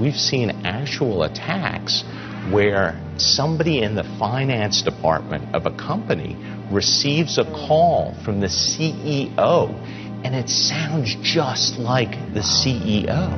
we've seen actual attacks where somebody in the finance department of a company receives a call from the CEO and it sounds just like the CEO.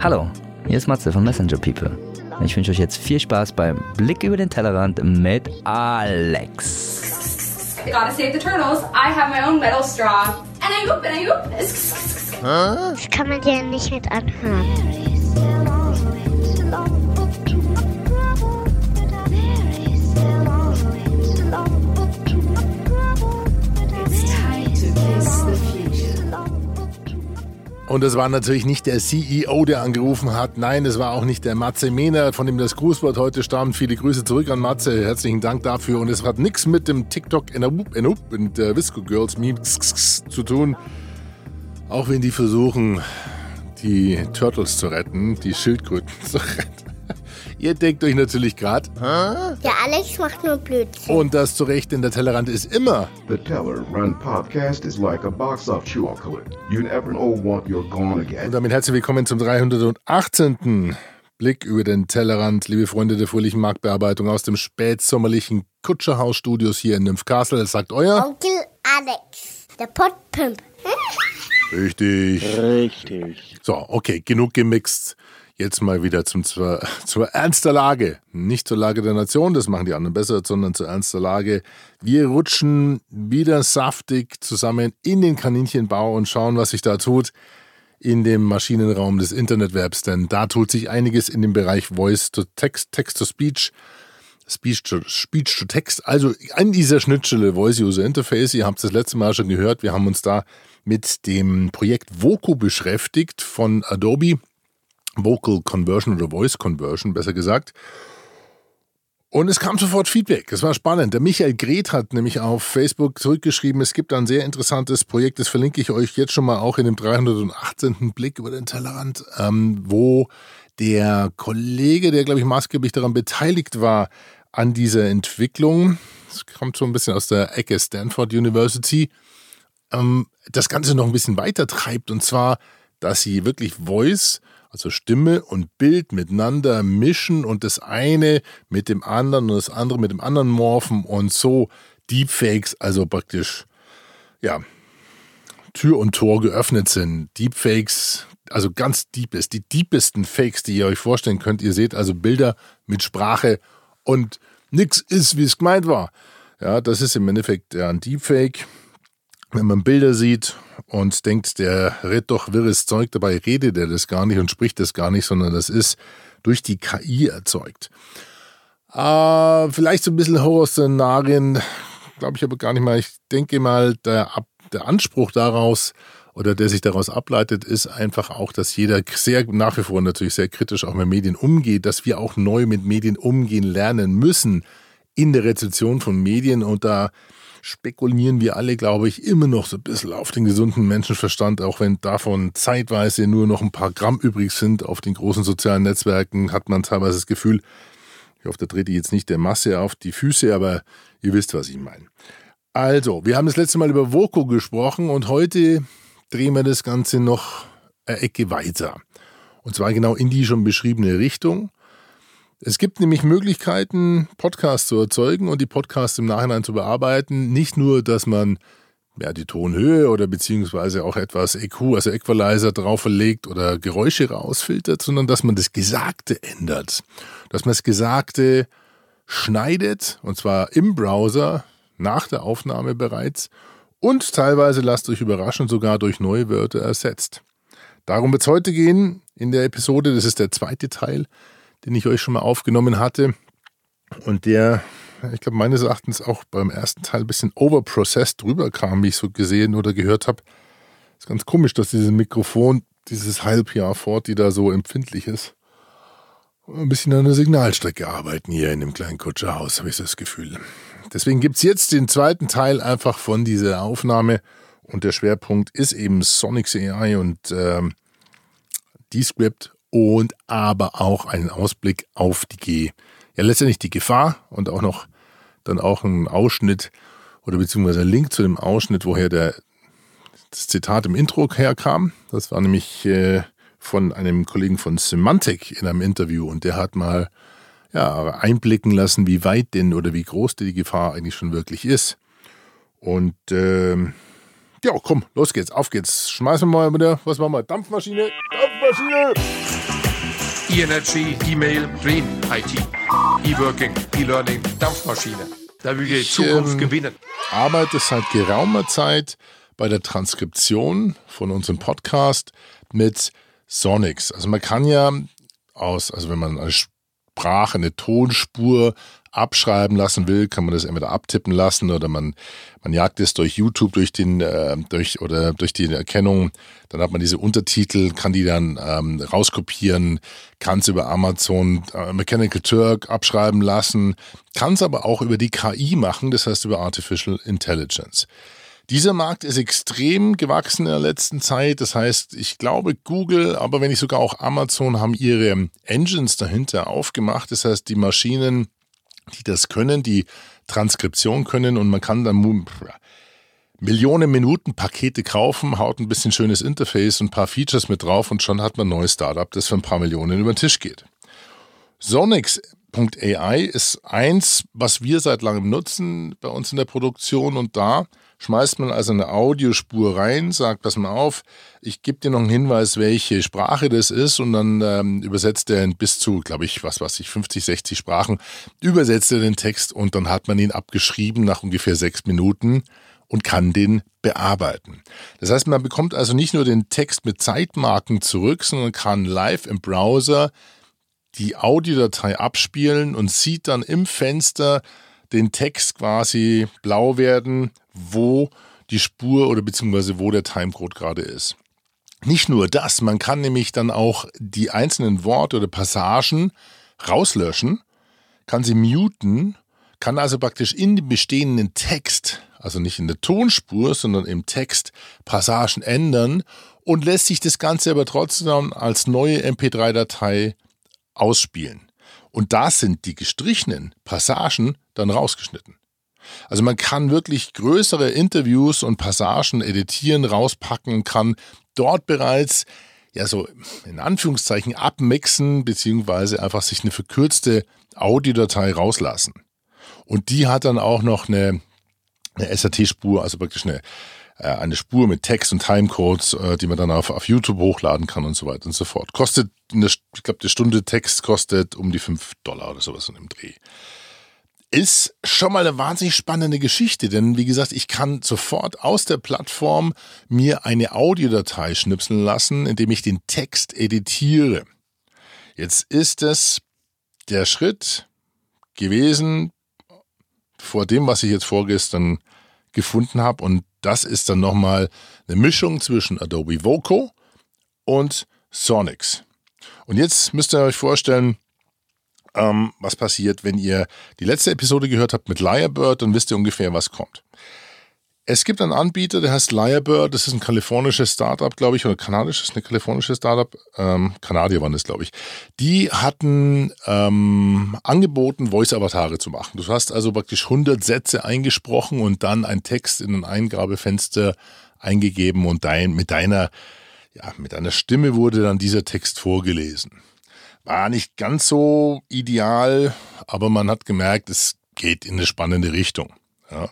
Hallo, hier ist Matze von Messenger People. Ich wünsche euch jetzt viel Spaß beim Blick über den Tellerrand mit Alex. Gotta save the turtles. I have my own metal straw. I oop. Das kann man dir nicht mit anhören. Und es war natürlich nicht der CEO, der angerufen hat. Nein, es war auch nicht der Matze Mehner, von dem das Grußwort heute stammt. Viele Grüße zurück an Matze. Herzlichen Dank dafür. Und es hat nichts mit dem TikTok Enup Enup und der Visco Girls Meme zu tun. Auch wenn die versuchen, die Turtles zu retten, die Schildkröten zu retten. Ihr denkt euch natürlich gerade, Der Alex macht nur Blödsinn. und das zu Recht, denn der Tellerrand ist immer The Teller Run podcast is like a box of chocolate. You never know what you're gonna Und get. damit herzlich willkommen zum 318. Blick über den Tellerrand, liebe Freunde der fröhlichen Marktbearbeitung aus dem spätsommerlichen Kutscherhaus-Studios hier in Nymphcastle. Das sagt euer. Onkel Alex, der Pottpimp. Richtig. Richtig. So, okay, genug gemixt. Jetzt mal wieder zum, zur, zur ernster Lage. Nicht zur Lage der Nation, das machen die anderen besser, sondern zur ernster Lage. Wir rutschen wieder saftig zusammen in den Kaninchenbau und schauen, was sich da tut in dem Maschinenraum des Internetwebs. Denn da tut sich einiges in dem Bereich Voice to Text, Text to Speech. Speech to, Speech to Text, also an dieser Schnittstelle Voice User Interface. Ihr habt es das letzte Mal schon gehört. Wir haben uns da mit dem Projekt Voco beschäftigt von Adobe. Vocal Conversion oder Voice Conversion, besser gesagt. Und es kam sofort Feedback. Es war spannend. Der Michael Gret hat nämlich auf Facebook zurückgeschrieben, es gibt ein sehr interessantes Projekt, das verlinke ich euch jetzt schon mal auch in dem 318. Blick über den Tellerrand, ähm, wo der Kollege, der, glaube ich, maßgeblich daran beteiligt war, an dieser Entwicklung, das kommt so ein bisschen aus der Ecke Stanford University, ähm, das Ganze noch ein bisschen weiter treibt. Und zwar, dass sie wirklich Voice, also Stimme und Bild miteinander mischen und das eine mit dem anderen und das andere mit dem anderen morphen und so Deepfakes, also praktisch, ja, Tür und Tor geöffnet sind. Deepfakes, also ganz deepest, die deepesten Fakes, die ihr euch vorstellen könnt. Ihr seht also Bilder mit Sprache und nix ist, wie es gemeint war. Ja, das ist im Endeffekt ein Deepfake. Wenn man Bilder sieht und denkt, der redet doch wirres Zeug, dabei redet er das gar nicht und spricht das gar nicht, sondern das ist durch die KI erzeugt. Äh, vielleicht so ein bisschen Horrorszenarien, glaube ich aber gar nicht mal. Ich denke mal, der, der Anspruch daraus oder der sich daraus ableitet, ist einfach auch, dass jeder sehr nach wie vor natürlich sehr kritisch auch mit Medien umgeht, dass wir auch neu mit Medien umgehen lernen müssen in der Rezeption von Medien und da spekulieren wir alle, glaube ich, immer noch so ein bisschen auf den gesunden Menschenverstand, auch wenn davon zeitweise nur noch ein paar Gramm übrig sind. Auf den großen sozialen Netzwerken hat man teilweise das Gefühl, ich hoffe, da trete ich jetzt nicht der Masse auf die Füße, aber ihr wisst, was ich meine. Also, wir haben das letzte Mal über Voco gesprochen und heute drehen wir das Ganze noch eine Ecke weiter. Und zwar genau in die schon beschriebene Richtung. Es gibt nämlich Möglichkeiten, Podcasts zu erzeugen und die Podcasts im Nachhinein zu bearbeiten. Nicht nur, dass man ja, die Tonhöhe oder beziehungsweise auch etwas EQ, also Equalizer drauf verlegt oder Geräusche rausfiltert, sondern dass man das Gesagte ändert. Dass man das Gesagte schneidet, und zwar im Browser, nach der Aufnahme bereits, und teilweise, lasst euch überraschen, sogar durch neue Wörter ersetzt. Darum wird es heute gehen in der Episode. Das ist der zweite Teil, den ich euch schon mal aufgenommen hatte. Und der, ich glaube, meines Erachtens auch beim ersten Teil ein bisschen overprocessed rüberkam, wie ich so gesehen oder gehört habe. Ist ganz komisch, dass dieses Mikrofon, dieses Halbjahr fort, die da so empfindlich ist. Ein bisschen an der Signalstrecke arbeiten hier in dem kleinen Kutscherhaus, habe ich das Gefühl. Deswegen gibt es jetzt den zweiten Teil einfach von dieser Aufnahme. Und der Schwerpunkt ist eben Sonics AI und ähm, Descript und aber auch einen Ausblick auf die, ja letztendlich die Gefahr und auch noch dann auch einen Ausschnitt oder beziehungsweise ein Link zu dem Ausschnitt, woher der das Zitat im Intro herkam. Das war nämlich äh, von einem Kollegen von Semantic in einem Interview und der hat mal ja, einblicken lassen, wie weit denn oder wie groß die Gefahr eigentlich schon wirklich ist. Und ähm, ja, komm, los geht's, auf geht's. Schmeißen wir mal wieder, was machen wir? Dampfmaschine, Dampfmaschine! E-Energy, E-Mail, Dream, IT, E-Working, E-Learning, Dampfmaschine. Da will die Zukunft ähm, gewinnen. arbeite seit geraumer Zeit bei der Transkription von unserem Podcast mit Sonics. Also man kann ja aus, also wenn man eine Sprache, eine Tonspur abschreiben lassen will, kann man das entweder abtippen lassen oder man, man jagt es durch YouTube durch den, äh, durch oder durch die Erkennung. Dann hat man diese Untertitel, kann die dann ähm, rauskopieren, kann es über Amazon äh, Mechanical Turk abschreiben lassen, kann es aber auch über die KI machen, das heißt über Artificial Intelligence. Dieser Markt ist extrem gewachsen in der letzten Zeit. Das heißt, ich glaube, Google, aber wenn nicht sogar auch Amazon haben ihre Engines dahinter aufgemacht. Das heißt, die Maschinen, die das können, die Transkription können und man kann dann Millionen Minuten Pakete kaufen, haut ein bisschen schönes Interface und ein paar Features mit drauf und schon hat man ein neues Startup, das für ein paar Millionen über den Tisch geht. Sonix.ai ist eins, was wir seit langem nutzen bei uns in der Produktion und da schmeißt man also eine Audiospur rein, sagt, pass mal auf, ich gebe dir noch einen Hinweis, welche Sprache das ist und dann ähm, übersetzt er in bis zu, glaube ich, was weiß ich, 50, 60 Sprachen, übersetzt er den Text und dann hat man ihn abgeschrieben nach ungefähr sechs Minuten und kann den bearbeiten. Das heißt, man bekommt also nicht nur den Text mit Zeitmarken zurück, sondern kann live im Browser die Audiodatei abspielen und sieht dann im Fenster den Text quasi blau werden, wo die Spur oder beziehungsweise wo der Timecode gerade ist. Nicht nur das, man kann nämlich dann auch die einzelnen Worte oder Passagen rauslöschen, kann sie muten, kann also praktisch in dem bestehenden Text, also nicht in der Tonspur, sondern im Text Passagen ändern und lässt sich das Ganze aber trotzdem als neue MP3-Datei ausspielen. Und da sind die gestrichenen Passagen dann rausgeschnitten. Also man kann wirklich größere Interviews und Passagen editieren, rauspacken kann dort bereits ja so in Anführungszeichen abmixen, beziehungsweise einfach sich eine verkürzte Audiodatei rauslassen. Und die hat dann auch noch eine, eine SAT-Spur, also praktisch eine, eine Spur mit Text und Timecodes, äh, die man dann auf, auf YouTube hochladen kann und so weiter und so fort. Kostet, eine, ich glaube, die Stunde Text kostet um die 5 Dollar oder sowas in dem Dreh ist schon mal eine wahnsinnig spannende Geschichte, denn wie gesagt, ich kann sofort aus der Plattform mir eine Audiodatei schnipseln lassen, indem ich den Text editiere. Jetzt ist es der Schritt gewesen vor dem, was ich jetzt vorgestern gefunden habe und das ist dann nochmal eine Mischung zwischen Adobe Voco und Sonix. Und jetzt müsst ihr euch vorstellen, ähm, was passiert, wenn ihr die letzte Episode gehört habt mit Lyrebird, dann wisst ihr ungefähr, was kommt. Es gibt einen Anbieter, der heißt Lyrebird, das ist ein kalifornisches Startup, glaube ich, oder kanadisches, eine kalifornische Startup, ähm, Kanadier waren das, glaube ich. Die hatten ähm, angeboten, Voice-Avatare zu machen. Du hast also praktisch 100 Sätze eingesprochen und dann ein Text in ein Eingabefenster eingegeben und dein, mit deiner, ja, mit deiner Stimme wurde dann dieser Text vorgelesen. War nicht ganz so ideal, aber man hat gemerkt, es geht in eine spannende Richtung. Ja.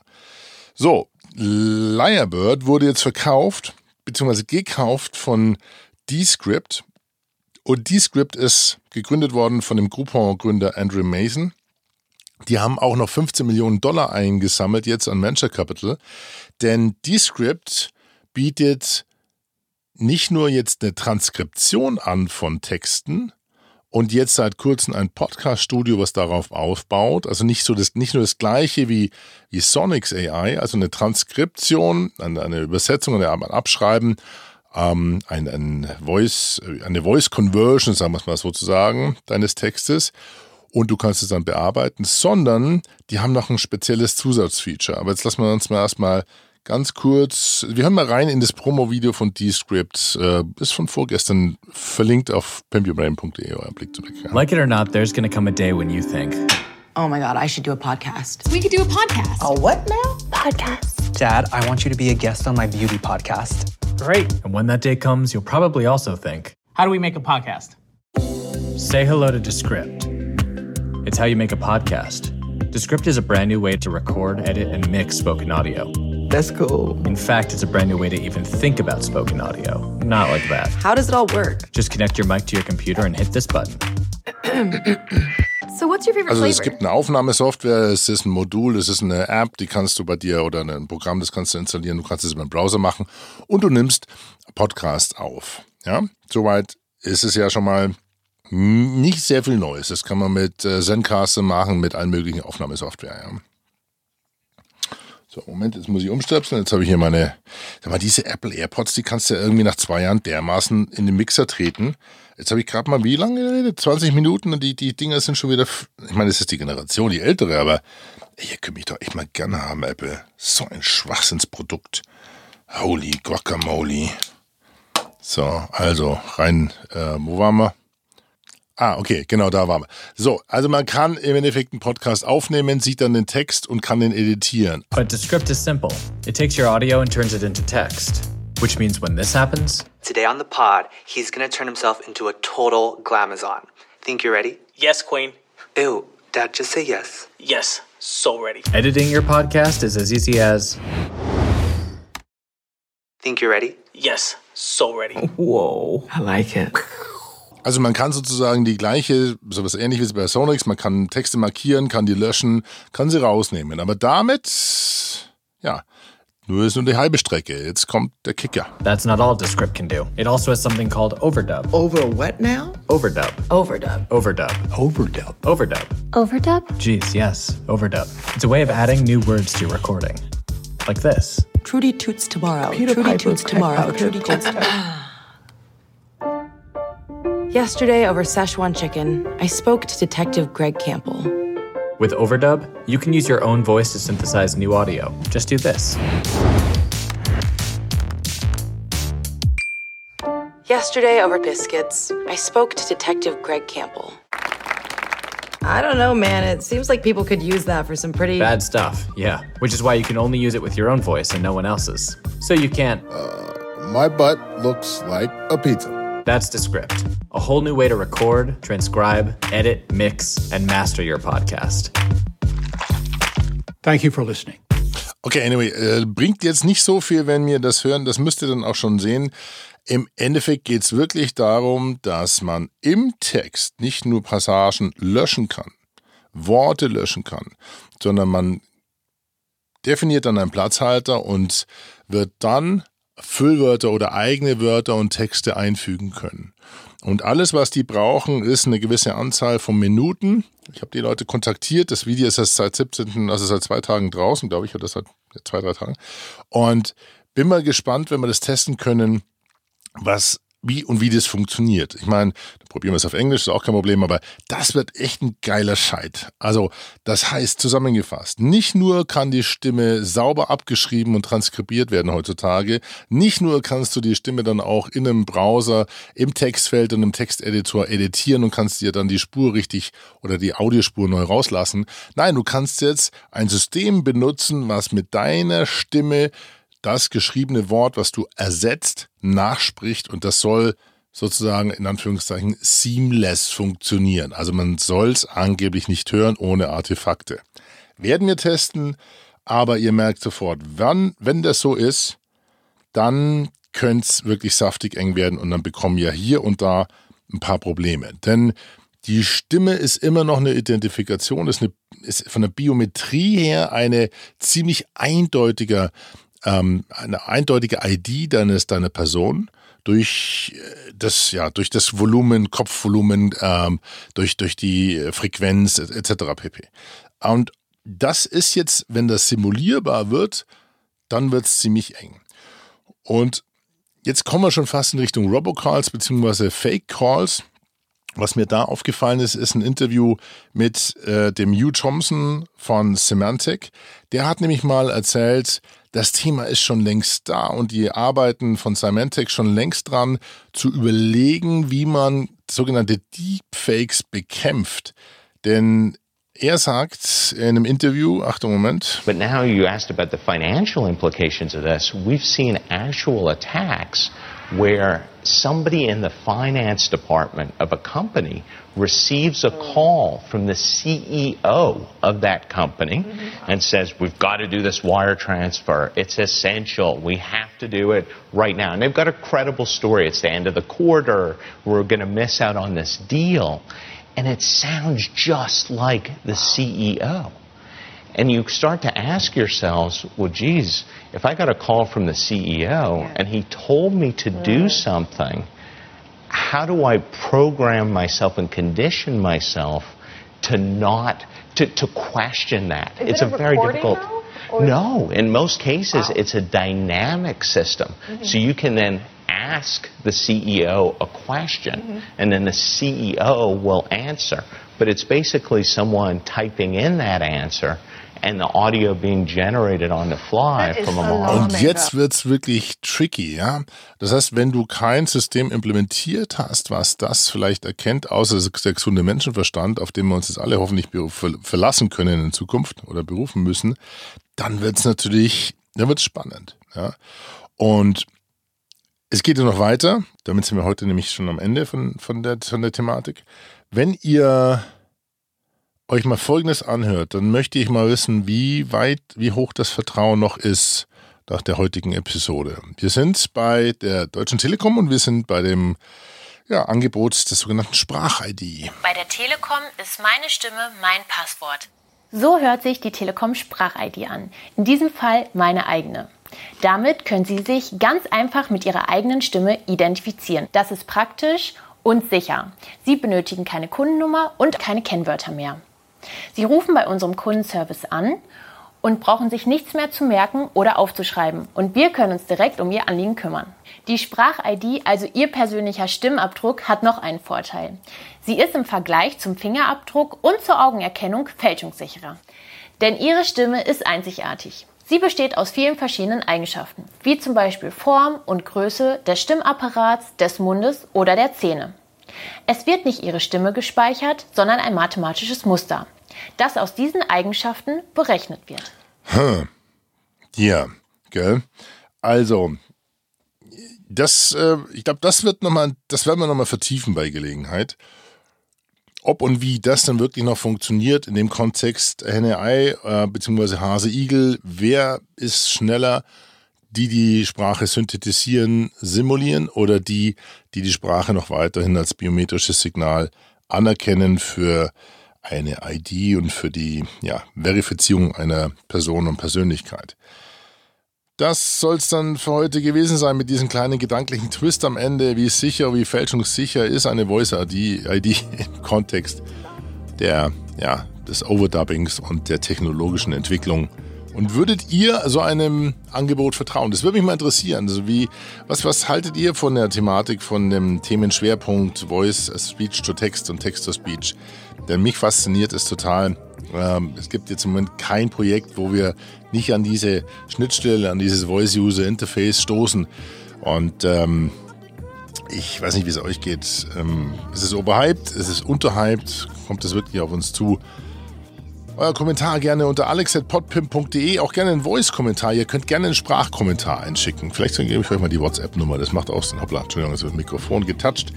So, Lyrebird wurde jetzt verkauft, beziehungsweise gekauft von Descript. Und Descript ist gegründet worden von dem Groupon-Gründer Andrew Mason. Die haben auch noch 15 Millionen Dollar eingesammelt jetzt an Venture Capital. Denn Descript bietet nicht nur jetzt eine Transkription an von Texten, und jetzt seit kurzem ein Podcast-Studio, was darauf aufbaut. Also nicht so das, nicht nur das gleiche wie, wie Sonics AI, also eine Transkription, eine, eine Übersetzung, ein Abschreiben, ähm, ein, ein Voice, eine Voice Conversion, sagen wir es mal sozusagen, deines Textes. Und du kannst es dann bearbeiten, sondern die haben noch ein spezielles Zusatzfeature. Aber jetzt lassen wir uns mal erstmal ganz kurz, wir hören mal rein in das Promo-Video von Descript. Äh, ist von vorgestern verlinkt auf pimpyourbrain.de, euer Blick zurück. Ja. Like it or not, there's gonna come a day when you think, Oh my God, I should do a podcast. We could do a podcast. A what now? Podcast. Dad, I want you to be a guest on my beauty podcast. Great. And when that day comes, you'll probably also think, how do we make a podcast? Say hello to Descript. It's how you make a podcast. Descript is a brand new way to record, edit, and mix spoken audio. That's cool. In fact, it's a brand new way to even think about spoken audio. Not like that. How does it all work? Just connect your mic to your computer and hit this button. So what's your favorite Also es gibt eine Aufnahmesoftware, es ist ein Modul, es ist eine App, die kannst du bei dir oder ein Programm, das kannst du installieren, du kannst es über den Browser machen und du nimmst Podcast auf. Ja, soweit ist es ja schon mal nicht sehr viel Neues. Das kann man mit äh, Zencaster machen, mit allen möglichen Aufnahmesoftware. Ja. So, Moment, jetzt muss ich umstöpseln. Jetzt habe ich hier meine, sag mal, diese Apple AirPods, die kannst du ja irgendwie nach zwei Jahren dermaßen in den Mixer treten. Jetzt habe ich gerade mal wie lange geredet? 20 Minuten und die, die Dinger sind schon wieder, ich meine, das ist die Generation, die ältere, aber ihr könnt mich doch echt mal gerne haben, Apple. So ein Schwachsinnsprodukt. Holy Guacamole. So, also rein, äh, wo waren wir? Ah, okay, genau, da waren wir. So, also man kann im Endeffekt einen Podcast aufnehmen, sieht dann den Text und kann den editieren. But Descript is simple. It takes your audio and turns it into text. Which means when this happens, Today on the pod, he's gonna turn himself into a total glamazon. Think you're ready? Yes, Queen. Ew, Dad, just say yes. Yes, so ready. editing your podcast is as easy as Think you're ready? Yes, so ready. Whoa, I like it. Also man kann sozusagen die gleiche, sowas ähnliches bei Sonix, man kann Texte markieren, kann die löschen, kann sie rausnehmen. Aber damit, ja, nur ist nur die halbe Strecke. Jetzt kommt der Kicker. That's not all Descript can do. It also has something called overdub. Over what now? Overdub. Overdub. Overdub. Overdub. Overdub. Overdub? Jeez, yes, overdub. It's a way of adding new words to your recording. Like this. Trudy toots tomorrow. Trudy toots tomorrow. Trudy toots tomorrow. Yesterday over Szechuan chicken, I spoke to Detective Greg Campbell. With overdub, you can use your own voice to synthesize new audio. Just do this. Yesterday over biscuits, I spoke to Detective Greg Campbell. I don't know, man. It seems like people could use that for some pretty. Bad stuff, yeah. Which is why you can only use it with your own voice and no one else's. So you can't. Uh, my butt looks like a pizza. That's Descript. A whole new way to record, transcribe, edit, mix, and master your podcast. Thank you for listening. Okay, anyway, äh, bringt jetzt nicht so viel, wenn wir das hören. Das müsst ihr dann auch schon sehen. Im Endeffekt geht es wirklich darum, dass man im Text nicht nur Passagen löschen kann, Worte löschen kann, sondern man definiert dann einen Platzhalter und wird dann Füllwörter oder eigene Wörter und Texte einfügen können. Und alles, was die brauchen, ist eine gewisse Anzahl von Minuten. Ich habe die Leute kontaktiert. Das Video ist erst seit 17., also seit zwei Tagen draußen, glaube ich, oder seit zwei, drei Tagen. Und bin mal gespannt, wenn wir das testen können, was wie und wie das funktioniert. Ich meine, probieren wir es auf Englisch, ist auch kein Problem, aber das wird echt ein geiler Scheit. Also, das heißt zusammengefasst, nicht nur kann die Stimme sauber abgeschrieben und transkribiert werden heutzutage, nicht nur kannst du die Stimme dann auch in einem Browser, im Textfeld und im Texteditor editieren und kannst dir dann die Spur richtig oder die Audiospur neu rauslassen. Nein, du kannst jetzt ein System benutzen, was mit deiner Stimme das geschriebene Wort, was du ersetzt, nachspricht und das soll sozusagen in Anführungszeichen seamless funktionieren. Also man soll es angeblich nicht hören ohne Artefakte. Werden wir testen, aber ihr merkt sofort, wann, wenn das so ist, dann könnte es wirklich saftig eng werden und dann bekommen wir hier und da ein paar Probleme. Denn die Stimme ist immer noch eine Identifikation, ist, eine, ist von der Biometrie her eine ziemlich eindeutiger ähm, eine eindeutige ID deines deiner Person durch das ja durch das Volumen, Kopfvolumen, ähm, durch durch die Frequenz etc. pp. Und das ist jetzt, wenn das simulierbar wird, dann wird es ziemlich eng. Und jetzt kommen wir schon fast in Richtung Robocalls bzw. Fake Calls. Was mir da aufgefallen ist, ist ein Interview mit äh, dem Hugh Thompson von Semantic. Der hat nämlich mal erzählt, das Thema ist schon längst da und die arbeiten von Symantec schon längst dran, zu überlegen, wie man sogenannte Deepfakes bekämpft. Denn Er sagt in einem Interview, Achtung Moment. But now you asked about the financial implications of this. We've seen actual attacks where somebody in the finance department of a company receives a call from the CEO of that company mm-hmm. and says, We've got to do this wire transfer. It's essential. We have to do it right now. And they've got a credible story. It's the end of the quarter. We're going to miss out on this deal. And it sounds just like the CEO. And you start to ask yourselves, well, geez, if I got a call from the CEO and he told me to do something, how do I program myself and condition myself to not, to, to question that? Is it's it a a very difficult. now? No, in most cases, Wow. it's a dynamic system. Mhm. So you can then ask the CEO a question, Mhm. and then the CEO will answer. But it's basically someone typing in that answer and the audio being generated on the fly That is from a a model. Und jetzt wird's wirklich tricky, ja. Das heißt, wenn du kein System implementiert hast, was das vielleicht erkennt, außer der gesunde Menschenverstand, auf den wir uns jetzt alle hoffentlich verlassen können in Zukunft oder berufen müssen, dann wird's natürlich, dann wird's spannend, ja. Und es geht ja noch weiter. Damit sind wir heute nämlich schon am Ende von, von, der, von der Thematik. Wenn ihr euch mal Folgendes anhört, dann möchte ich mal wissen, wie weit, wie hoch das Vertrauen noch ist nach der heutigen Episode. Wir sind bei der Deutschen Telekom und wir sind bei dem ja, Angebot des sogenannten Sprach-ID. Bei der Telekom ist meine Stimme mein Passwort. So hört sich die Telekom Sprach-ID an. In diesem Fall meine eigene. Damit können Sie sich ganz einfach mit Ihrer eigenen Stimme identifizieren. Das ist praktisch und sicher. Sie benötigen keine Kundennummer und keine Kennwörter mehr. Sie rufen bei unserem Kundenservice an und brauchen sich nichts mehr zu merken oder aufzuschreiben. Und wir können uns direkt um Ihr Anliegen kümmern. Die Sprach-ID, also Ihr persönlicher Stimmabdruck, hat noch einen Vorteil. Sie ist im Vergleich zum Fingerabdruck und zur Augenerkennung fälschungssicherer. Denn Ihre Stimme ist einzigartig. Sie besteht aus vielen verschiedenen Eigenschaften, wie zum Beispiel Form und Größe des Stimmapparats, des Mundes oder der Zähne. Es wird nicht Ihre Stimme gespeichert, sondern ein mathematisches Muster, das aus diesen Eigenschaften berechnet wird. Hm. Ja, gell? Also, das, äh, ich glaube, das wird noch mal, das werden wir nochmal vertiefen bei Gelegenheit. Ob und wie das dann wirklich noch funktioniert in dem Kontext Henne-Ei äh, beziehungsweise Hase-Igel, wer ist schneller, die die Sprache synthetisieren, simulieren oder die, die die Sprache noch weiterhin als biometrisches Signal anerkennen für eine ID und für die ja, Verifizierung einer Person und Persönlichkeit. Das soll es dann für heute gewesen sein mit diesem kleinen gedanklichen Twist am Ende, wie sicher, wie fälschungssicher ist eine Voice-ID ID im Kontext der, ja, des Overdubbings und der technologischen Entwicklung. Und würdet ihr so einem Angebot vertrauen? Das würde mich mal interessieren. Also wie, was, was haltet ihr von der Thematik, von dem Themenschwerpunkt Voice, Speech to Text und Text to Speech? Denn mich fasziniert es total. Ähm, es gibt jetzt im Moment kein Projekt, wo wir nicht an diese Schnittstelle, an dieses Voice-User-Interface stoßen. Und ähm, ich weiß nicht, wie es euch geht. Ähm, ist es overhyped? Ist es unterhyped? Kommt es wirklich auf uns zu? Euer Kommentar gerne unter alex.podpim.de, auch gerne einen Voice-Kommentar. Ihr könnt gerne einen Sprachkommentar einschicken. Vielleicht gebe ich euch mal die WhatsApp-Nummer, das macht auch Sinn. Hoppla, Entschuldigung, ist das Mikrofon getoucht.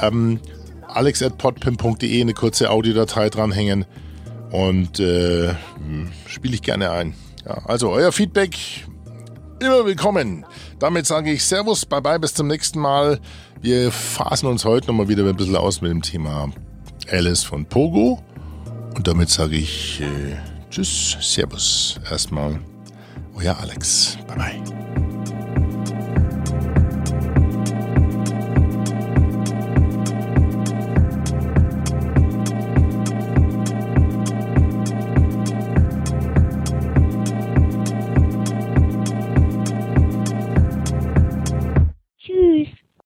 Ähm, alex.podpim.de, eine kurze Audiodatei dranhängen und äh, spiele ich gerne ein. Ja, also euer Feedback immer willkommen. Damit sage ich Servus, bye bye, bis zum nächsten Mal. Wir phasen uns heute nochmal wieder ein bisschen aus mit dem Thema Alice von Pogo. Und damit sage ich äh, Tschüss, Servus erstmal. Euer Alex. Bye bye.